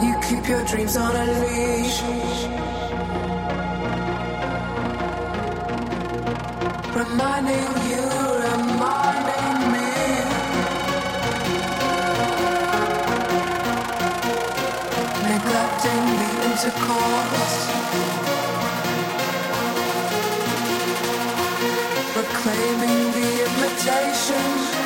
You keep your dreams on a leash. Reminding you, reminding me. Neglecting the intercourse. Reclaiming the invitation.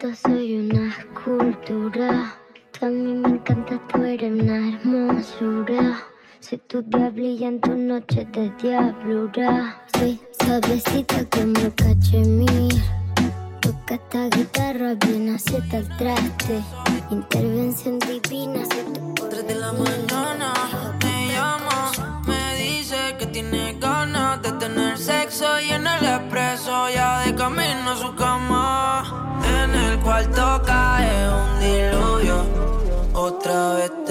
soy una escultura. Tú a mí me encanta, tú eres una hermosura. Soy tu diablilla en tu noche de diablura. Soy suavecita como cachemir. Toca esta guitarra bien acierta el traste. Intervención divina, soy tu 3 de la mañana me llama, me dice que tiene ganas de tener sexo y en el expreso ya de camino a su cama cuarto cae un diluvio. Otra vez